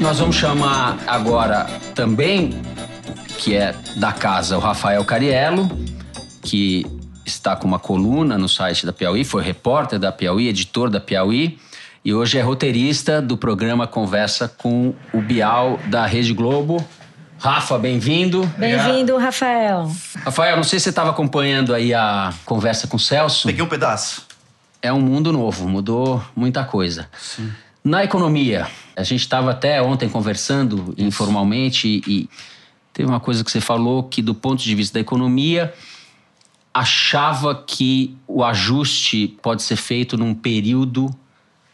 Nós vamos chamar agora também, que é da casa, o Rafael Cariello, que está com uma coluna no site da Piauí, foi repórter da Piauí, editor da Piauí, e hoje é roteirista do programa Conversa com o Bial da Rede Globo. Rafa, bem-vindo. Bem-vindo, Rafael. Rafael, não sei se você estava acompanhando aí a conversa com o Celso. Peguei um pedaço. É um mundo novo, mudou muita coisa. Sim. Na economia, a gente estava até ontem conversando informalmente e, e teve uma coisa que você falou que, do ponto de vista da economia, achava que o ajuste pode ser feito num período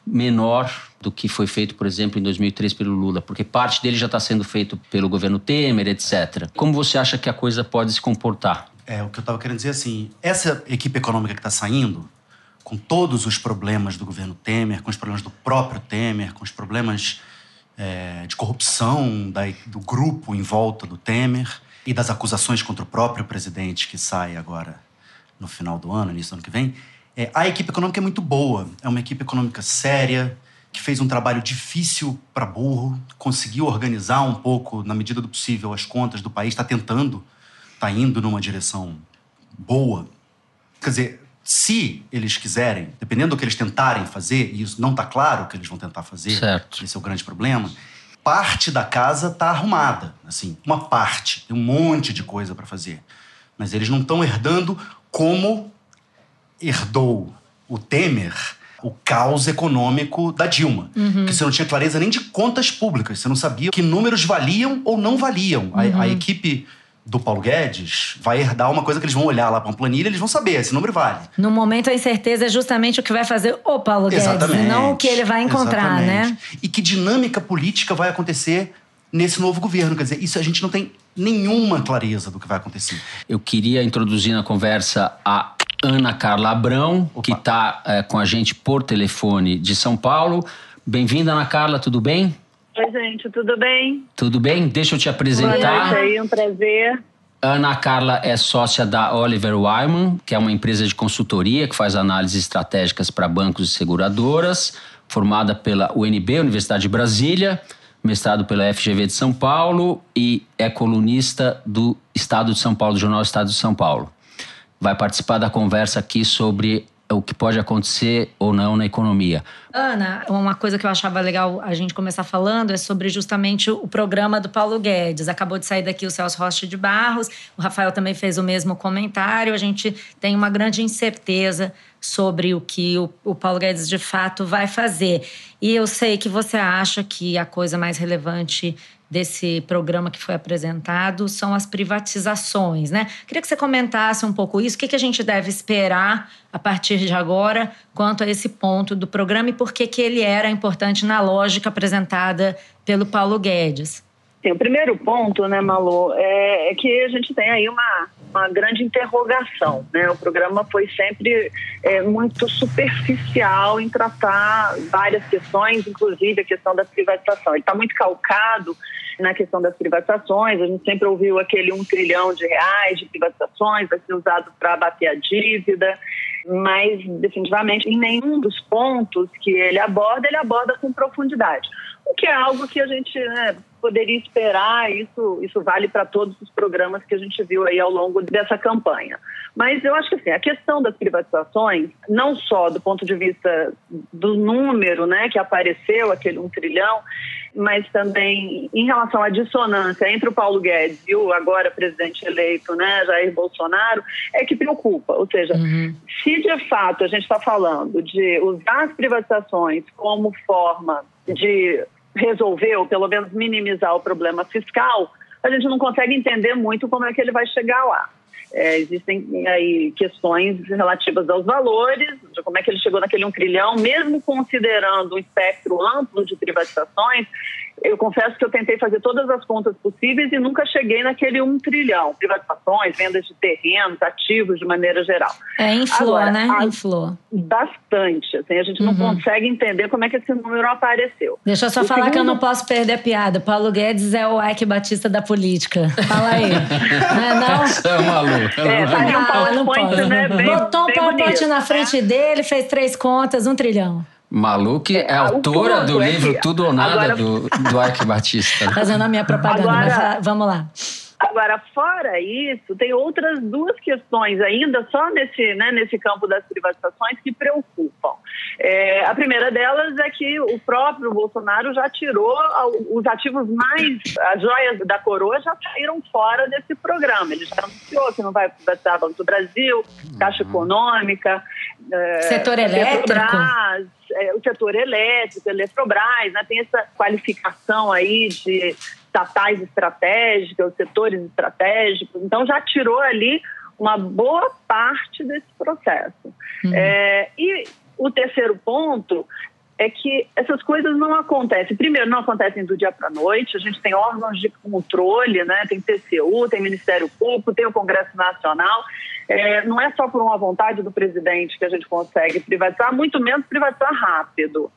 menor do que foi feito, por exemplo, em 2003 pelo Lula, porque parte dele já está sendo feito pelo governo Temer, etc. Como você acha que a coisa pode se comportar? É, o que eu estava querendo dizer assim, essa equipe econômica que está saindo, com todos os problemas do governo Temer, com os problemas do próprio Temer, com os problemas é, de corrupção da, do grupo em volta do Temer e das acusações contra o próprio presidente que sai agora no final do ano, início do ano que vem, é, a equipe econômica é muito boa. É uma equipe econômica séria, que fez um trabalho difícil para burro, conseguiu organizar um pouco, na medida do possível, as contas do país, está tentando, está indo numa direção boa. Quer dizer, se eles quiserem, dependendo do que eles tentarem fazer, e isso não está claro o que eles vão tentar fazer, Certo. esse é o grande problema, parte da casa está arrumada, assim, uma parte, tem um monte de coisa para fazer. Mas eles não estão herdando como herdou o Temer o caos econômico da Dilma. Que você não tinha clareza nem de contas públicas, você não sabia que números valiam ou não valiam. A- A, equipe do Paulo Guedes vai herdar uma coisa que eles vão olhar lá para uma planilha e eles vão saber, esse número vale. No momento, a incerteza é justamente o que vai fazer o Paulo Guedes, Exatamente. e não o que ele vai encontrar, Exatamente. né? E que dinâmica política vai acontecer nesse novo governo. Quer dizer, isso a gente não tem nenhuma clareza do que vai acontecer. Eu queria introduzir na conversa a Ana Carla Abrão, que está com a gente por telefone de São Paulo. Bem-vinda, Ana Carla, tudo bem? Oi, gente, tudo bem? Tudo bem? Deixa eu te Boa apresentar. noite aí, um prazer. Ana Carla é sócia da Oliver Wyman, que é uma empresa de consultoria que faz análises estratégicas para bancos e seguradoras, formada pela UNB, Universidade de Brasília, mestrado pela FGV de São Paulo e é colunista do Estado de São Paulo, do jornal Estado de São Paulo. Vai participar da conversa aqui sobre o que pode acontecer ou não na economia. Ana, uma coisa que eu achava legal a gente começar falando é sobre justamente o programa do Paulo Guedes. Acabou de sair daqui o Celso Rocha de Barros, o Rafael também fez o mesmo comentário. A gente tem uma grande incerteza sobre o que o, o Paulo Guedes de fato vai fazer. E eu sei que você acha que a coisa mais relevante desse programa que foi apresentado são as privatizações, né? Queria que você comentasse um pouco isso, o que, a gente deve esperar a partir de agora quanto a esse ponto do programa e por que, que ele era importante na lógica apresentada pelo Paulo Guedes. Sim, o primeiro ponto, né, Malu, é, é que a gente tem aí uma, uma grande interrogação. Né? O programa foi sempre é, muito superficial em tratar várias questões, inclusive a questão da privatização. Ele está muito calcado na questão das privatizações. A gente sempre ouviu aquele um trilhão de reais de privatizações, vai ser usado para abater a dívida, mas definitivamente em nenhum dos pontos que ele aborda, ele aborda com profundidade. O que é algo que a gente né, poderia esperar, isso, isso vale para todos os programas que a gente viu aí ao longo dessa campanha. Mas eu acho que assim, a questão das privatizações, não só do ponto de vista do número né, que apareceu, aquele um trilhão, mas também em relação à dissonância entre o Paulo Guedes e o agora presidente eleito, né, Jair Bolsonaro, é que preocupa. Ou seja, Uhum. se de fato a gente está falando de usar as privatizações como forma de resolver ou pelo menos minimizar o problema fiscal, a gente não consegue entender muito como é que ele vai chegar lá. É, existem aí questões relativas aos valores, de como é que ele chegou naquele um trilhão, mesmo considerando um espectro amplo de privatizações. Eu confesso que eu tentei fazer todas as contas possíveis e nunca cheguei naquele um trilhão. Privatizações, vendas de terrenos, ativos de maneira geral. É, inflou, Agora, né? a- Inflou. Bastante. Assim, a gente não Uhum. consegue entender como é que esse número apareceu. Deixa eu só O falar que eu segundo- não posso perder a piada. Paulo Guedes é o Ike Batista da política. Fala aí. não é não? É uma Lu. É, um Ah, PowerPoint, né? Bem, Botou um PowerPoint na né? frente dele, fez três contas, um trilhão. Malu, que é, autora do é livro Tudo ou Nada agora... do, do Arque Batista. Fazendo a minha propaganda, agora... vamos lá. Agora, fora isso, tem outras duas questões ainda só nesse, né, nesse campo das privatizações que preocupam. É, a primeira delas é que o próprio Bolsonaro já tirou os ativos mais, as joias da coroa já saíram fora desse programa. Ele já anunciou que não vai privatizar Banco do Brasil, Caixa uhum. Econômica, é, setor elétrico. Petrobras, é, o setor elétrico, Eletrobras, né, tem essa qualificação aí de estatais estratégicas, setores estratégicos. Então, já tirou ali uma boa parte desse processo. Uhum. É, e o terceiro ponto é que essas coisas não acontecem. Primeiro, não acontecem do dia para a noite. A gente tem órgãos de controle, né? tem TCU, tem Ministério Público, tem o Congresso Nacional. É, não é só por uma vontade do presidente que a gente consegue privatizar, muito menos privatizar rápido.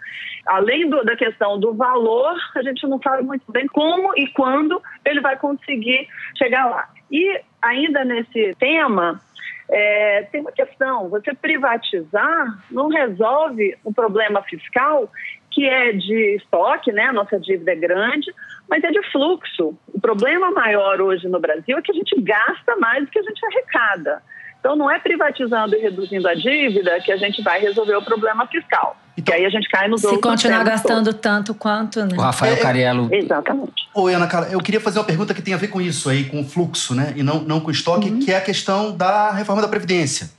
Além do, da questão do valor, a gente não sabe muito bem como e quando ele vai conseguir chegar lá. E ainda nesse tema, é, tem uma questão: você privatizar não resolve um problema fiscal que é de estoque, né? Nossa dívida é grande, mas é de fluxo. O problema maior hoje no Brasil é que a gente gasta mais do que a gente arrecada. Então, não é privatizando e reduzindo a dívida que a gente vai resolver o problema fiscal. Então, que aí a gente cai nos se outros. Se continuar gastando todos. tanto quanto, né? O Rafael é, Cariello. Exatamente. Oi, Ana Carla, eu queria fazer uma pergunta que tem a ver com isso aí, com o fluxo, né? E não, não com o estoque, uhum. que é a questão da reforma da Previdência.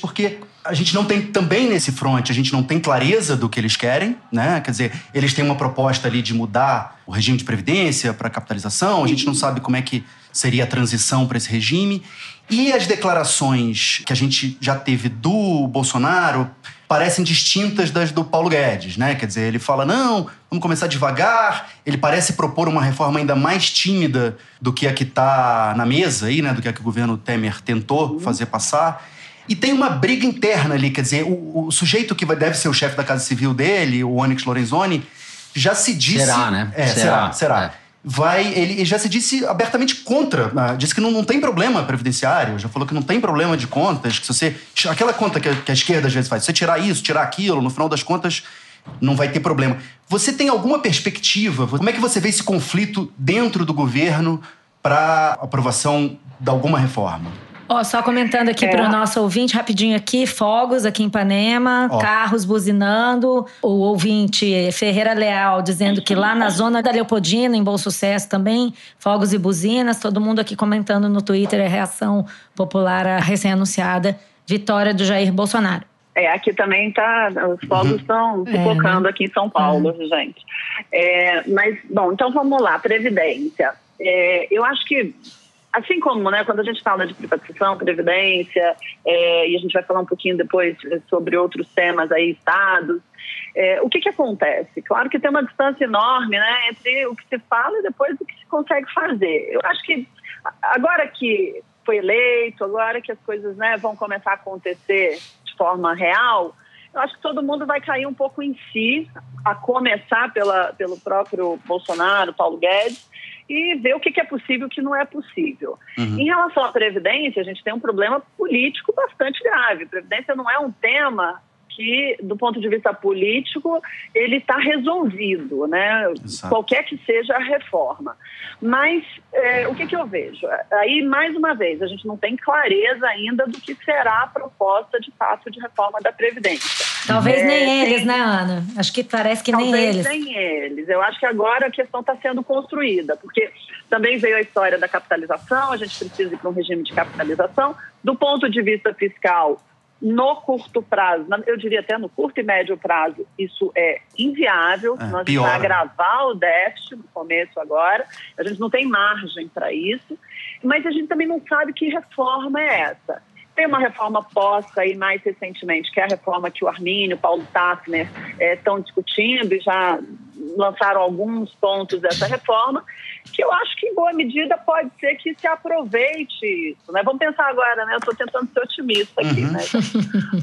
Porque a gente não tem também nesse front, a gente não tem clareza do que eles querem, né? Quer dizer, eles têm uma proposta ali de mudar o regime de previdência para capitalização, a gente não sabe como é que seria a transição para esse regime. E as declarações que a gente já teve do Bolsonaro parecem distintas das do Paulo Guedes, né? Quer dizer, ele fala: não, vamos começar devagar. Ele parece propor uma reforma ainda mais tímida do que a que está na mesa aí, né? Do que a que o governo Temer tentou uhum. fazer passar. E tem uma briga interna ali, quer dizer, o, o sujeito que deve ser o chefe da Casa Civil dele, o Onyx Lorenzoni, já se disse. Será, né? É, será, será. será. É vai. Ele já se disse abertamente contra. Né? Disse que não, não tem problema previdenciário, já falou que não tem problema de contas, que se você. Aquela conta que a, que a esquerda às vezes faz, se você tirar isso, tirar aquilo, no final das contas, não vai ter problema. Você tem alguma perspectiva? Como é que você vê esse conflito dentro do governo para aprovação de alguma reforma? Ó, só comentando aqui é. para o nosso ouvinte, rapidinho aqui, fogos aqui em Ipanema, Ó. carros buzinando. O ouvinte Ferreira Leal dizendo que lá na zona da Leopoldina, em Bom Sucesso também, fogos e buzinas. Todo mundo aqui comentando no Twitter a reação popular à recém-anunciada vitória do Jair Bolsonaro. É, aqui também tá, os fogos estão uhum. focando é, né? aqui em São Paulo, uhum. gente. É, mas, bom, então vamos lá, Previdência. É, eu acho que Assim como, né, quando a gente fala de privatização, previdência, é, e a gente vai falar um pouquinho depois sobre outros temas aí, estados, é, o que, que acontece? Claro que tem uma distância enorme né, entre o que se fala e depois o que se consegue fazer. Eu acho que agora que foi eleito, agora que as coisas né, vão começar a acontecer de forma real, eu acho que todo mundo vai cair um pouco em si, a começar pela, pelo próprio Bolsonaro, Paulo Guedes, e ver o que é possível e o que não é possível. Uhum. Em relação à Previdência, a gente tem um problema político bastante grave. Previdência não é um tema que, do ponto de vista político, ele está resolvido, né? Exato. Qualquer que seja a reforma. Mas é, o que, que eu vejo? Aí, mais uma vez, a gente não tem clareza ainda do que será a proposta de fato de reforma da Previdência. Talvez é, nem eles, tem... né, Ana? Acho que parece que Talvez nem eles. nem eles. Eu acho que agora a questão está sendo construída, porque também veio a história da capitalização, a gente precisa ir para um regime de capitalização. Do ponto de vista fiscal, no curto prazo, eu diria até no curto e médio prazo, isso é inviável. É, Nós vamos agravar o déficit no começo agora. A gente não tem margem para isso. Mas a gente também não sabe que reforma é essa. Tem uma reforma posta aí mais recentemente, que é a reforma que o Armínio, o Paulo Tafner estão é, discutindo e já lançaram alguns pontos dessa reforma, que eu acho que em boa medida pode ser que se aproveite isso. Né? Vamos pensar agora, né? Eu estou tentando ser otimista aqui, uhum. né?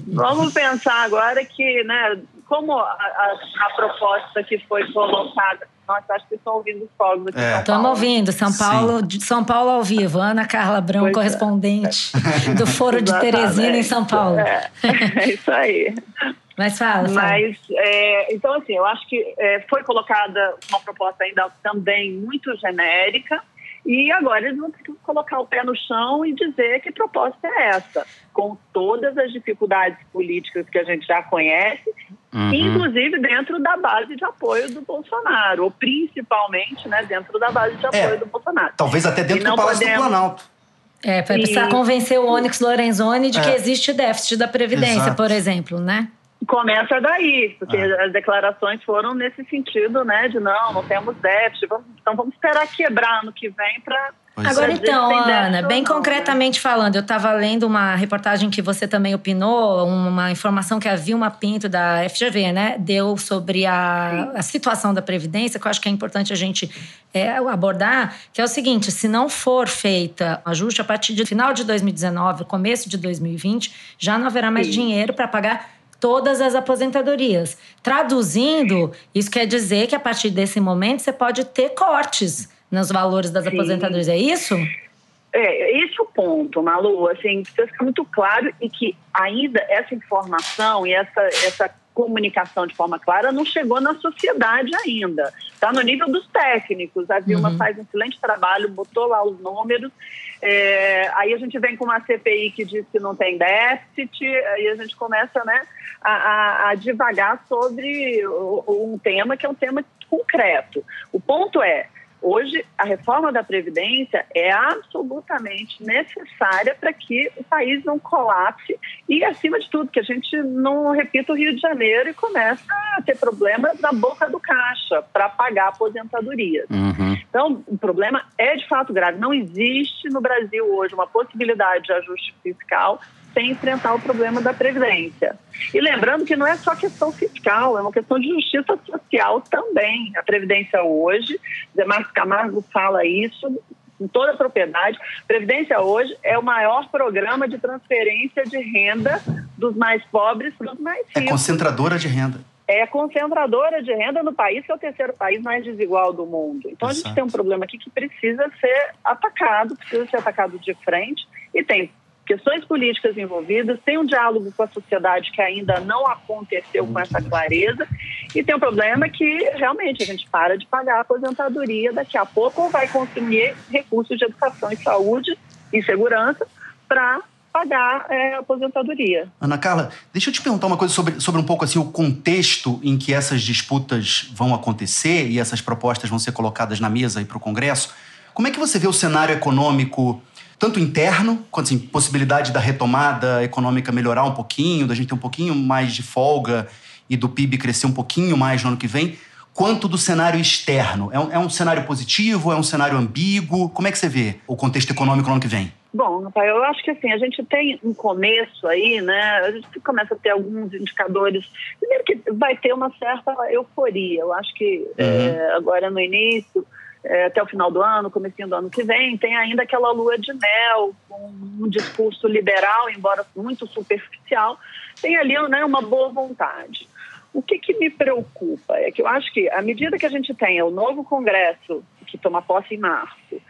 Vamos pensar agora que, né, como a, a, a proposta que foi colocada nossa, acho que estão ouvindo os fogos aqui. É. Estamos ouvindo. São Paulo, de São Paulo ao vivo. Ana Carla Brão, pois é. correspondente é. do Foro de Teresina em São Paulo. É, é isso aí. Mas fala, fala. Mas, é, então, assim, eu acho que é, foi colocada uma proposta ainda também muito genérica. E agora eles vão ter que colocar o pé no chão e dizer que proposta é essa, com todas as dificuldades políticas que a gente já conhece, uhum. inclusive dentro da base de apoio do Bolsonaro, ou principalmente né, dentro da base de apoio é, do Bolsonaro. Talvez até dentro do Palácio podemos... do Planalto. É, vai precisar e... convencer o Onyx Lorenzoni de é. que existe déficit da Previdência, Exato. por exemplo, né? Começa daí, porque ah. as declarações foram nesse sentido, né? De não, não temos déficit, vamos, então vamos esperar quebrar ano que vem para Agora então, Ana, bem não, concretamente né? falando, eu estava lendo uma reportagem que você também opinou, uma informação que a Vilma Pinto da FGV, né, deu sobre a, a situação da previdência, que eu acho que é importante a gente é, abordar, que é o seguinte: se não for feita ajuste a partir do final de 2019, começo de 2020, já não haverá mais Sim. dinheiro para pagar todas as aposentadorias. Traduzindo, isso quer dizer que a partir desse momento você pode ter cortes nos valores das Sim. aposentadorias. É isso? É, esse é o ponto, Malu. Assim, precisa ficar muito claro e que ainda essa informação e essa, essa comunicação de forma clara não chegou na sociedade ainda. Está no nível dos técnicos. A Vilma uhum. faz um excelente trabalho, botou lá os números. É, aí a gente vem com uma CPI que diz que não tem déficit, aí a gente começa né, a, a, a divagar sobre um tema que é um tema concreto. O ponto é, Hoje, a reforma da Previdência é absolutamente necessária para que o país não colapse e, acima de tudo, que a gente não repita o Rio de Janeiro e comece a ter problemas na boca do caixa para pagar a aposentadoria. Uhum. Então, o problema é de fato grave. Não existe no Brasil hoje uma possibilidade de ajuste fiscal sem enfrentar o problema da Previdência. E lembrando que não é só questão fiscal, é uma questão de justiça social também. A Previdência hoje, Zé Marcos Camargo fala isso com toda a propriedade. Previdência hoje é o maior programa de transferência de renda dos mais pobres para os mais é ricos. É concentradora de renda é concentradora de renda no país, que é o terceiro país mais desigual do mundo. Então, Exato. a gente tem um problema aqui que precisa ser atacado, precisa ser atacado de frente, e tem questões políticas envolvidas, tem um diálogo com a sociedade que ainda não aconteceu com essa clareza e tem um problema que realmente a gente para de pagar a aposentadoria daqui a pouco ou vai consumir recursos de educação e saúde e segurança para pagar é, aposentadoria. Ana Carla, deixa eu te perguntar uma coisa sobre, sobre um pouco assim o contexto em que essas disputas vão acontecer e essas propostas vão ser colocadas na mesa para o Congresso. Como é que você vê o cenário econômico tanto interno, quanto assim, possibilidade da retomada econômica melhorar um pouquinho, da gente ter um pouquinho mais de folga e do PIB crescer um pouquinho mais no ano que vem, quanto do cenário externo. É um, é um cenário positivo? É um cenário ambíguo? Como é que você vê o contexto econômico no ano que vem? Bom, Rafael, eu acho que assim, a gente tem um começo aí, né? A gente começa a ter alguns indicadores. Primeiro que vai ter uma certa euforia. Eu acho que uhum. é, agora no início é, até o final do ano, comecinho do ano que vem, tem ainda aquela lua de mel, com um discurso liberal, embora muito superficial, tem ali né, uma boa vontade. O que, que me preocupa é que eu acho que, à medida que a gente tenha o novo Congresso, que toma posse em março,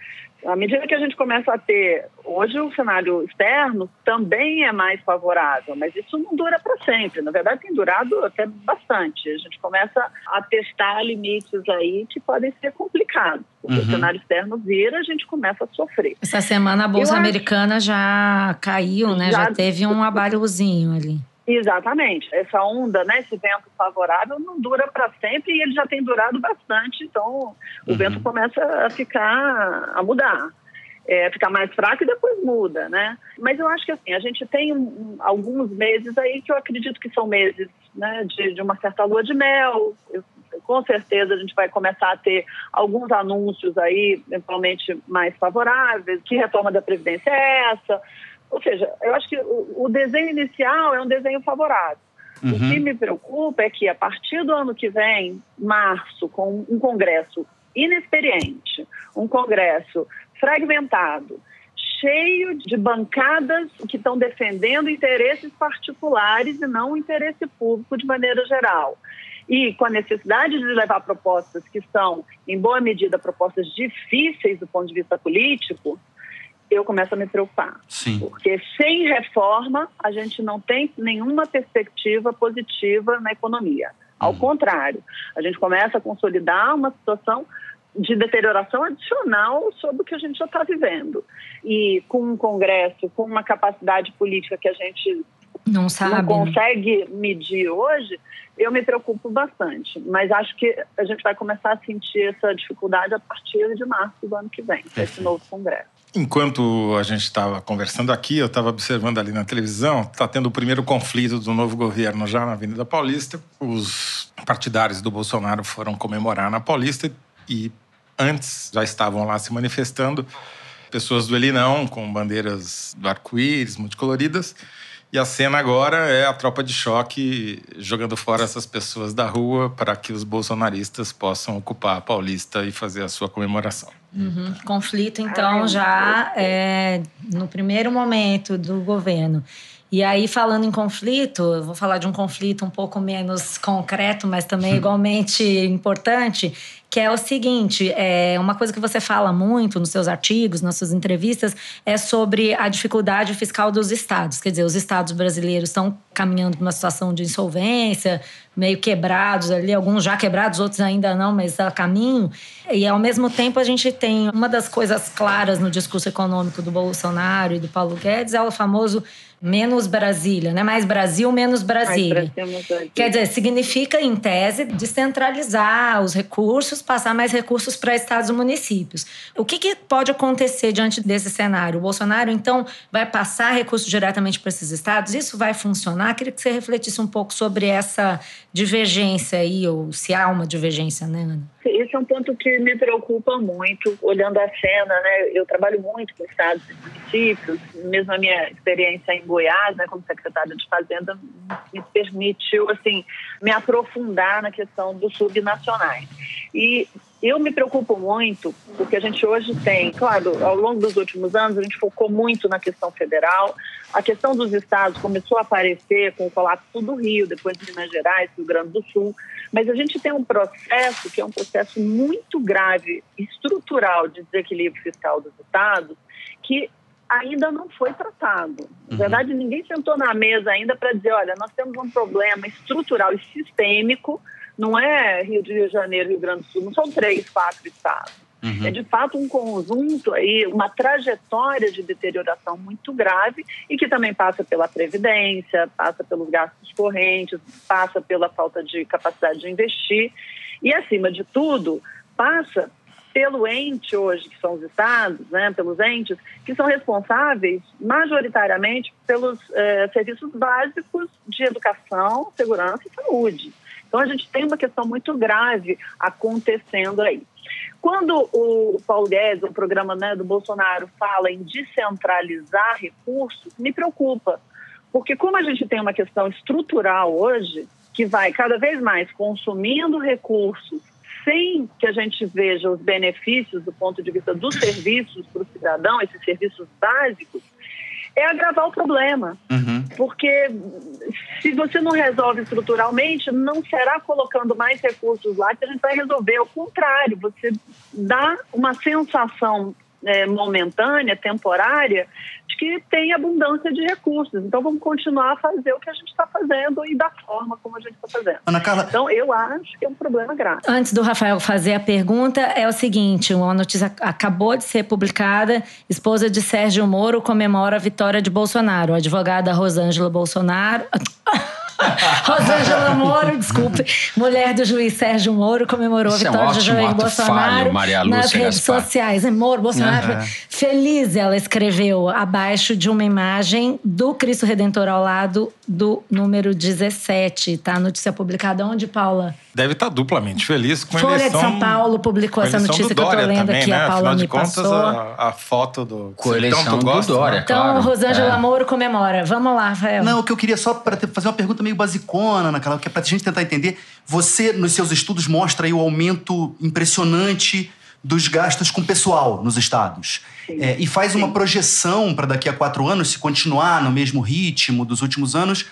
à medida que a gente começa a ter, hoje o cenário externo também é mais favorável, mas isso não dura para sempre. Na verdade, tem durado até bastante. A gente começa a testar limites aí que podem ser complicados. Porque uhum. o cenário externo vira, a gente começa a sofrer. Essa semana a Bolsa Eu Americana acho... já caiu, né? Já, já teve um abalhozinho ali. Exatamente. Essa onda, né, esse vento favorável não dura para sempre e ele já tem durado bastante, então o uhum. vento começa a ficar, a mudar. É, ficar mais fraco e depois muda, né? Mas eu acho que assim, a gente tem um, alguns meses aí que eu acredito que são meses né, de, de uma certa lua de mel. Eu, com certeza a gente vai começar a ter alguns anúncios aí, eventualmente mais favoráveis. Que reforma da Previdência é essa? Ou seja, eu acho que o, o desenho inicial é um desenho favorável. Uhum. O que me preocupa é que a partir do ano que vem, março, com um congresso inexperiente, um congresso fragmentado, cheio de bancadas que estão defendendo interesses particulares e não o interesse público de maneira geral. E com a necessidade de levar propostas que são, em boa medida, propostas difíceis do ponto de vista político, eu começo a me preocupar. Sim. Porque sem reforma, a gente não tem nenhuma perspectiva positiva na economia. Ao Uhum. contrário, a gente começa a consolidar uma situação de deterioração adicional sobre o que a gente já está vivendo. E com um Congresso, com uma capacidade política que a gente Não sabe. não né? consegue medir hoje, eu me preocupo bastante. Mas acho que a gente vai começar a sentir essa dificuldade a partir de março do ano que vem, com esse Perfeito. novo Congresso. Enquanto a gente estava conversando aqui, eu estava observando ali na televisão, está tendo o primeiro conflito do novo governo já na Avenida Paulista. Os partidários do Bolsonaro foram comemorar na Paulista e antes já estavam lá se manifestando pessoas do Elinão com bandeiras do arco-íris multicoloridas. E a cena agora é a tropa de choque jogando fora essas pessoas da rua para que os bolsonaristas possam ocupar a Paulista e fazer a sua comemoração. Uhum. Conflito, então, Ai, já é, no primeiro momento do governo. E aí, falando em conflito, eu vou falar de um conflito um pouco menos concreto, mas também igualmente importante, que é o seguinte: é uma coisa que você fala muito nos seus artigos, nas suas entrevistas, é sobre a dificuldade fiscal dos estados. Quer dizer, os estados brasileiros estão caminhando para uma situação de insolvência, meio quebrados ali, alguns já quebrados, outros ainda não, mas a caminho. E ao mesmo tempo a gente tem uma das coisas claras no discurso econômico do Bolsonaro e do Paulo Guedes é o famoso menos Brasília, né? Mais Brasil, menos Brasília. Mais pra cima daqui. Quer dizer, significa, em tese, descentralizar os recursos, passar mais recursos para estados e municípios. O que, que pode acontecer diante desse cenário? O Bolsonaro, então, vai passar recursos diretamente para esses estados? Isso vai funcionar? Queria que você refletisse um pouco sobre essa divergência aí, ou se há uma divergência, né, Ana? Esse é um ponto que me preocupa muito, olhando a cena, né? Eu trabalho muito com estados e municípios, mesmo a minha experiência em Goiás, né, como secretária de Fazenda, me permitiu, assim, me aprofundar na questão dos subnacionais. E eu me preocupo muito, porque a gente hoje tem, claro, ao longo dos últimos anos, a gente focou muito na questão federal, a questão dos estados começou a aparecer com o colapso do Rio, depois de Minas Gerais, Rio Grande do Sul, mas a gente tem um processo que é um processo muito grave, estrutural de desequilíbrio fiscal dos estados, que ainda não foi tratado. Na verdade, ninguém sentou na mesa ainda para dizer, olha, nós temos um problema estrutural e sistêmico, não é Rio de Janeiro, Rio Grande do Sul, não são três, quatro estados. É de fato um conjunto aí, uma trajetória de deterioração muito grave e que também passa pela previdência, passa pelos gastos correntes, passa pela falta de capacidade de investir e acima de tudo passa pelo ente hoje que são os estados, né, pelos entes que são responsáveis majoritariamente pelos eh, serviços básicos de educação, segurança e saúde. Então a gente tem uma questão muito grave acontecendo aí. Quando o Paulo Guedes, o programa né, do Bolsonaro, fala em descentralizar recursos, me preocupa. Porque como a gente tem uma questão estrutural hoje, que vai cada vez mais consumindo recursos sem que a gente veja os benefícios do ponto de vista dos serviços para o cidadão, esses serviços básicos, é agravar o problema. Uhum. Porque se você não resolve estruturalmente, não será colocando mais recursos lá que a gente vai resolver. Ao contrário, você dá uma sensação é, momentânea, temporária, de que tem abundância de recursos. Então vamos continuar a fazer o que a gente está fazendo e da forma como a gente está fazendo. Ana Carla, Então eu acho que é um problema grave. Antes do Rafael fazer a pergunta, é o seguinte: uma notícia acabou de ser publicada. Esposa de Sérgio Moro comemora a vitória de Bolsonaro. A advogada Rosângela Bolsonaro. Rosângela Moro, desculpe. Mulher do juiz Sérgio Moro comemorou Isso é a um vitória de ótimo Jair ato Bolsonaro falho, Maria nas redes Gaspar. sociais. É Moro, Bolsonaro. Uhum. Feliz, ela escreveu abaixo de uma imagem do Cristo Redentor ao lado do número 17. Tá? A notícia publicada onde, Paula? Deve estar duplamente feliz com a Folha eleição. de São Paulo publicou essa notícia que eu tô lendo também, aqui, né? a Paula Afinal me de contas, passou. a, a foto do Com a eleição tanto do gosta, Dória. né? Então, Claro, Rosângela é. Moro comemora. Vamos lá, Rafael. Não, o que eu queria só para fazer uma pergunta meio basicona, naquela que é para a gente tentar entender. Você, nos seus estudos, mostra aí o aumento impressionante dos gastos com pessoal nos estados. É, e faz Sim. uma projeção para daqui a quatro anos, se continuar no mesmo ritmo dos últimos anos,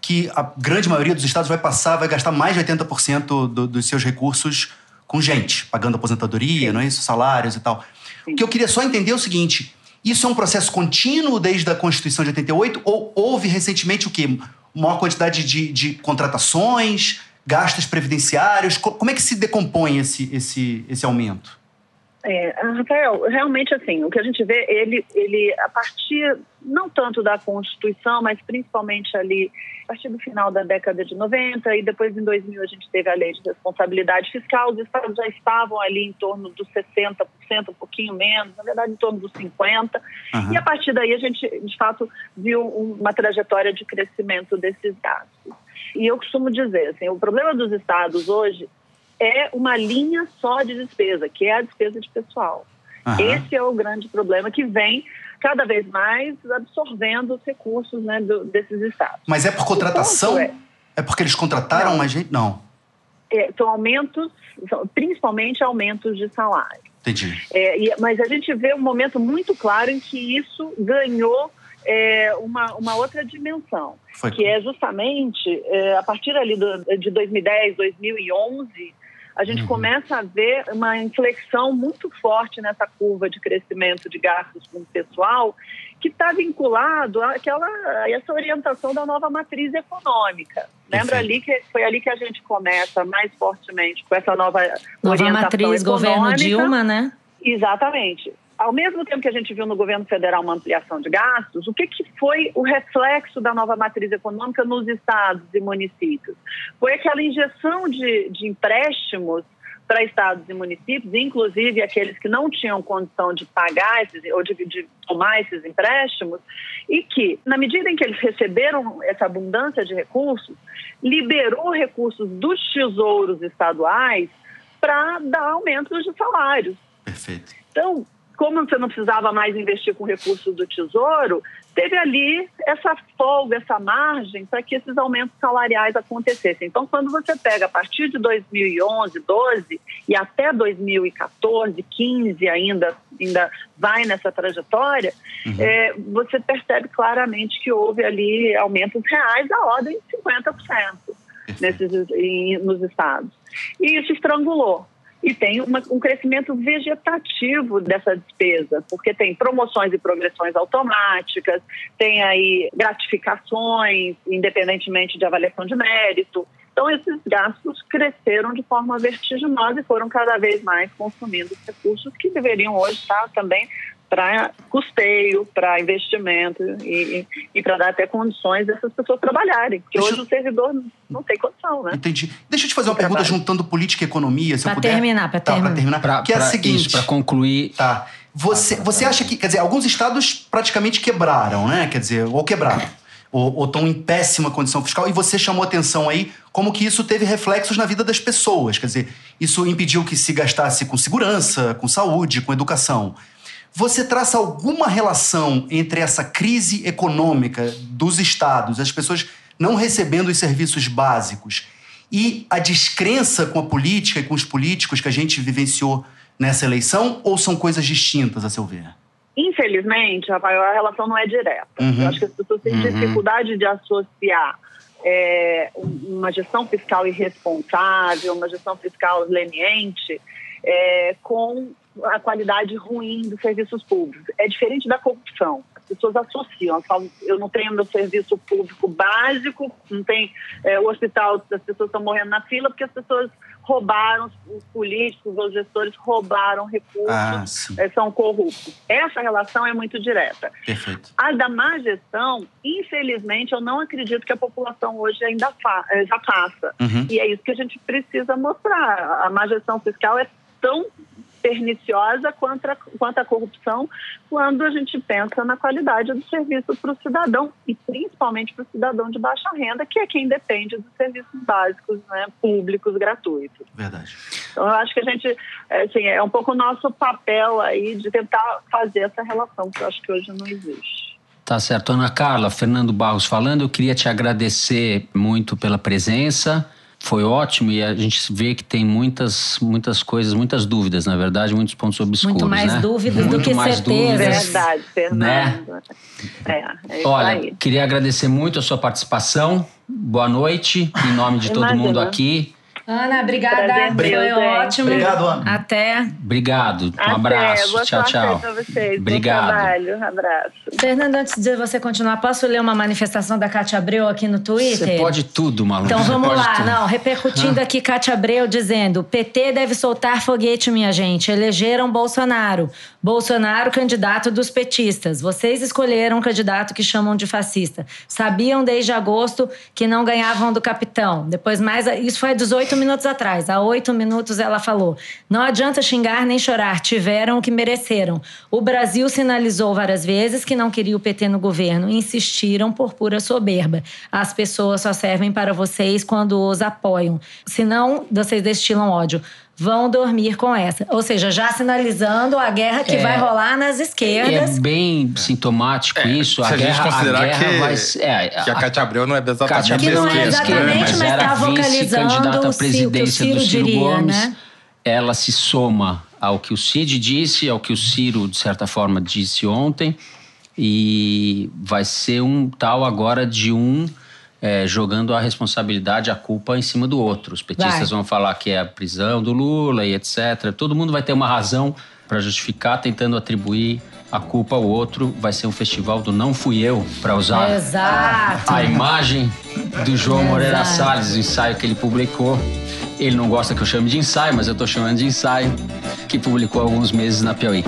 que a grande maioria dos estados vai passar, vai gastar mais de 80% do, dos seus recursos com gente, pagando aposentadoria, Sim. não é isso? Salários e tal. Sim. O que eu queria só entender é o seguinte: isso é um processo contínuo desde a Constituição de 88 ou houve recentemente o quê? Maior quantidade de, de contratações, gastos previdenciários? Como é que se decompõe esse, esse, esse aumento? É, Rafael, realmente assim, o que a gente vê, ele, ele a partir não tanto da Constituição, mas principalmente ali a partir do final da década de 90 e depois em 2000 a gente teve a lei de responsabilidade fiscal, os estados já estavam ali em torno dos 60%, um pouquinho menos, na verdade em torno dos 50%, uhum. e a partir daí a gente de fato viu uma trajetória de crescimento desses gastos. E eu costumo dizer, assim, o problema dos estados hoje é uma linha só de despesa, que é a despesa de pessoal. Uhum. Esse é o grande problema que vem cada vez mais absorvendo os recursos né, do, desses estados. Mas é por contratação? É, é, porque eles contrataram mais gente? Não. É, são aumentos, são, principalmente aumentos de salário. Entendi. É, e, mas a gente vê um momento muito claro em que isso ganhou é, uma, uma outra dimensão, Foi. que é justamente é, a partir ali do, de 2010, 2011, a gente uhum. começa a ver uma inflexão muito forte nessa curva de crescimento de gastos com o pessoal, que está vinculado àquela, a essa orientação da nova matriz econômica. Lembra ali que foi ali que a gente começa mais fortemente com essa nova, nova orientação matriz, econômica. governo Dilma, né? Exatamente ao mesmo tempo que a gente viu no governo federal uma ampliação de gastos, o que, que foi o reflexo da nova matriz econômica nos estados e municípios? Foi aquela injeção de, de empréstimos para estados e municípios, inclusive aqueles que não tinham condição de pagar esses, ou de, de, tomar esses empréstimos, e que, na medida em que eles receberam essa abundância de recursos, liberou recursos dos tesouros estaduais para dar aumentos de salários. Perfeito. Então, como você não precisava mais investir com recursos do Tesouro, teve ali essa folga, essa margem para que esses aumentos salariais acontecessem. Então, quando você pega a partir de 2011, 12 e até 2014, 15 ainda, ainda vai nessa trajetória, uhum. é, você percebe claramente que houve ali aumentos reais da ordem de 50% nesses, em, nos estados. E isso estrangulou e tem uma, um crescimento vegetativo dessa despesa, porque tem promoções e progressões automáticas, tem aí gratificações, independentemente de avaliação de mérito. Então, esses gastos cresceram de forma vertiginosa e foram cada vez mais consumindo recursos que deveriam hoje estar também para custeio, para investimento e, e para dar até condições dessas pessoas trabalharem. Porque Deixa hoje eu... o servidor não tem condição, né? Entendi. Deixa eu te fazer uma pergunta juntando política e economia, se pra eu puder. Terminar, para tá, terminar, terminar. Pra, que é a seguinte. Para concluir. Tá. Você, você acha que, quer dizer, alguns estados praticamente quebraram, né? Quer dizer, ou quebraram, ou estão em péssima condição fiscal, e você chamou atenção aí como que isso teve reflexos na vida das pessoas. Quer dizer, isso impediu que se gastasse com segurança, com saúde, com educação. Você traça alguma relação entre essa crise econômica dos estados, as pessoas não recebendo os serviços básicos, e a descrença com a política e com os políticos que a gente vivenciou nessa eleição, ou são coisas distintas, a seu ver? Infelizmente, Rafael, a relação não é direta. Uhum. Eu acho que as pessoas têm uhum. dificuldade de associar é, uma gestão fiscal irresponsável, uma gestão fiscal leniente, é, com a qualidade ruim dos serviços públicos. É diferente da corrupção. As pessoas associam, falam, eu não tenho meu serviço público básico, não tem é, o hospital, as pessoas estão morrendo na fila porque as pessoas roubaram, os políticos, os gestores roubaram recursos, ah, é, são corruptos. Essa relação é muito direta. Perfeito. A da má gestão, infelizmente, eu não acredito que a população hoje ainda fa é, já faça. Uhum. E é isso que a gente precisa mostrar. A má gestão fiscal é tão perniciosa quanto a, quanto a corrupção quando a gente pensa na qualidade do serviço para o cidadão e principalmente para o cidadão de baixa renda, que é quem depende dos serviços básicos, né, públicos, gratuitos. Verdade. Então, eu acho que a gente, é, assim, é um pouco o nosso papel aí de tentar fazer essa relação, que eu acho que hoje não existe. Tá certo. Ana Carla, Fernando Barros falando, eu queria te agradecer muito pela presença foi ótimo e a gente vê que tem muitas, muitas coisas, muitas dúvidas, na verdade, muitos pontos obscuros. Muito mais né? dúvidas Muito do que mais certeza. dúvidas. Verdade, Fernando. Né? É, é Olha, aí. queria agradecer muito a sua participação. Boa noite, em nome de todo Imagina. mundo aqui. Ana, obrigada. Prazer Foi ótimo. Obrigado, Ana. Até. Obrigado. Um Até, abraço. boa tchau, tchau. pra vocês. Obrigado. Bom trabalho. Abraço. Fernando, antes de você continuar, posso ler uma manifestação da Cátia Abreu aqui no Twitter? Você pode tudo, Malu. Então vamos lá, tudo. não, repercutindo aqui Cátia Abreu dizendo: PT deve soltar foguete, minha gente. Elegeram Bolsonaro. Bolsonaro, candidato dos petistas. Vocês escolheram um candidato que chamam de fascista. Sabiam desde agosto que não ganhavam do capitão. Depois mais, isso foi há 18 minutos atrás. Há oito minutos ela falou: não adianta xingar nem chorar. Tiveram o que mereceram. O Brasil sinalizou várias vezes que não queria o PT no governo. Insistiram por pura soberba. As pessoas só servem para vocês quando os apoiam. Senão, vocês destilam ódio. Vão dormir com essa. Ou seja, já sinalizando a guerra que É. vai rolar nas esquerdas. É bem sintomático isso. Se A a gente guerra, considerar a guerra que, vai é, que a Cátia Abreu não é exatamente Cátia Que Abreu não é esquerda, exatamente, mas era tá vocalizando vice-candidata à o Ciro- que o presidência Ciro do Ciro diria, Gomes. né? Ela se soma ao que o Cid disse, ao que o Ciro, de certa forma, disse ontem. E vai ser um tal agora de um é, jogando a responsabilidade, a culpa em cima do outro. Os petistas Vai. vão falar que é a prisão do Lula e etc. Todo mundo vai ter uma razão para justificar, tentando atribuir a culpa ao outro. Vai ser um festival do não fui eu, para usar Exato. a imagem do João Moreira Exato. Salles, o ensaio que ele publicou. Ele não gosta que eu chame de ensaio, mas eu tô chamando de ensaio, que publicou alguns meses na Piauí.